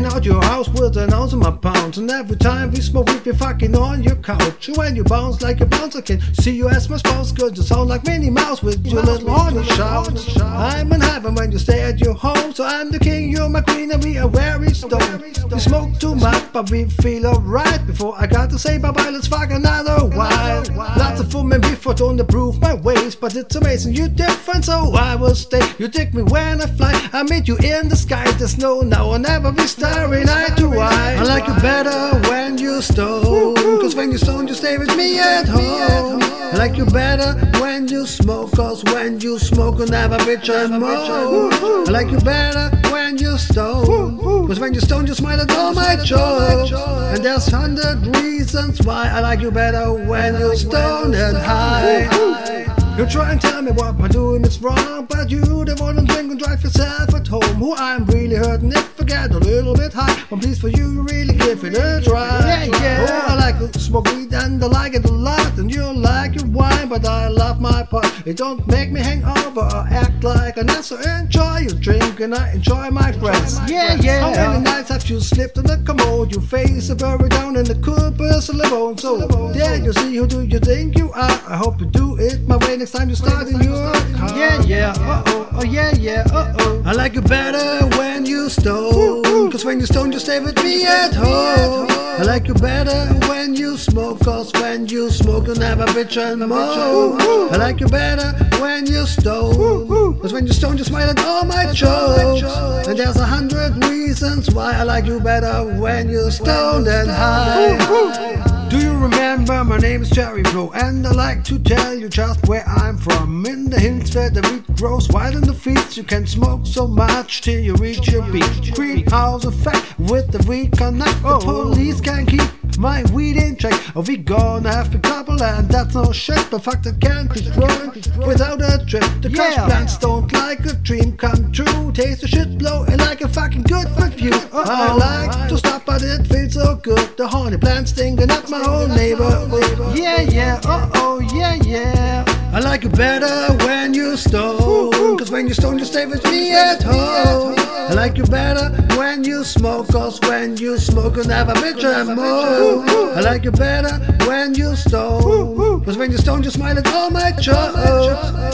house with an ounce of my pounds. And every time we smoke we be fucking on your couch. And when you bounce like a bounce, I can see you as my spouse. Cause you sound like Minnie Mouse with your little horny shout. I'm in heaven when you stay at your home. So I'm the king, you're my queen, and we are very stoned. We smoke too much, but we feel alright. Before I got to say bye bye, let's fuck another while. Lots of women before don't approve my ways, but it's amazing you're different, so I will stay. You take me when I fly, I meet you in the sky. there's snow now or never be starry eye to eye. I like you better when you stone, cause when you stone, you stay with me at home. I like you better when you smoke, cause when you smoke, you never bitch and moan. I like you better when you stone, cause when you stone, you smile at all my jokes. And there's hundred reasons why I like you better when you stone and high. You try and tell me what I'm doing is wrong, but you the one and drink and drive yourself I'm really hurting if I get a little bit high. But please for you, really give it a try. Yeah, yeah. Oh, I like to smoke weed and I like it a lot, and you like your wine, but I love my part. It don't make me hang over or act like an ass. So enjoy your drink and I enjoy my friends. Yeah, yeah. How many nights have you slipped in the commode? Your face is buried down in the cool person bone. So there you see who do you think you are? I hope you do it my way next time you start in your car. Yeah, yeah, uh oh, oh yeah, yeah, uh oh. I like you better when you stone. Cause when you stone, you stay with me at home. I like you better when you smoke. Cause when you smoke, you never bitch and moan. I like you better when you stone. Cause when you stone, you smile at all my jokes. And there's a hundred reasons why I like you better when you stoned and high. Do you remember? My name is Jerry Flo, and I like to tell you just where I'm from. In the hills where the wheat grows wild in the fields, you can smoke so much till you reach your beach. Greenhouse effect with the weed connect. The oh. police can keep my weed in check. Or we gonna have big trouble, and that's no shit. But fuck that can't be growing without a trip. The Yeah. plants don't like a dream come true. Taste the shit blowing like a fucking good review. I like to stop, but it feels so good. The honey plants stinging up my whole neighborhood. Yeah, yeah, uh oh, yeah, yeah. I like it better when you stone. Cause when you stone, you stay with me at home. I like you better when you smoke. Cause when you smoke, you never bitch and moan. I like you better when you stone. Cause when you stone, you smile at all my jokes.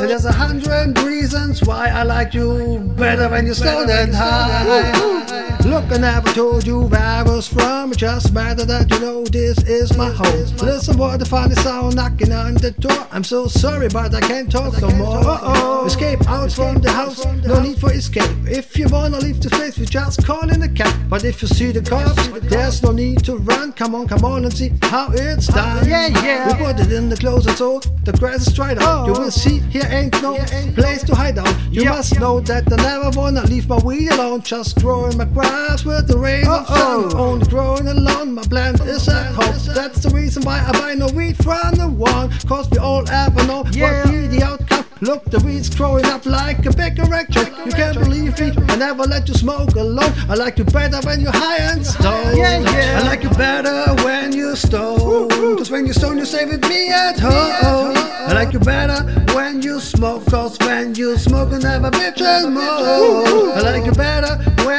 And there's a hundred reasons why I like you better when you stone and high. Look, I never told you where I was from. It just matter that you know this is my home. Listen what the funny sound knocking on the door. I'm so sorry, but I can't talk no more. Uh-oh. Escape out from the house, no need for escape. If you wanna leave this place, we just call in a cab. But if you see the cops, there's no need to run. Come on, come on and see how it's done. Yeah, yeah. We put it in the closet so the grass is dried out. You will see here ain't no place to hide out. You must know that I never wanna leave my weed alone. Just growing my grass with the rays of sun. Only growing along my plant is at home. That's the reason why I buy no weed from the one. Cause we all ever know Yeah. what be the outcome. Look, the weed's growing up like a big erection. You can't believe me, I never let you smoke alone. I like you better when you're high and stoned. Yeah, yeah. I like you better when you're stoned. Cause when you're stoned, you stay with me at home. I like you better when you smoke. Cause when you smoke, you never bitch and moan. I like you better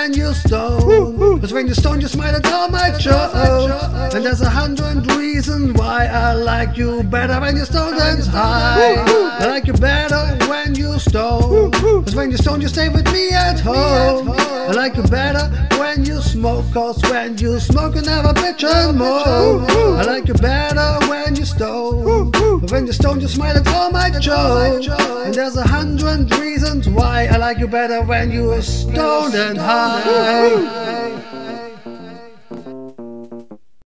when you stone. Cause when you stone, you smile at all my jokes. And there's a hundred reasons why I like you better when you stone and high. I like you better when you stone. Cause when you stone, you stay with me at home. I like you better when you smoke. Cause when you smoke, you never bitch and moan. I like you better when you stone. But when you stone, you smile at all my jokes. And there's a hundred reasons why I like you better when you are stoned and high.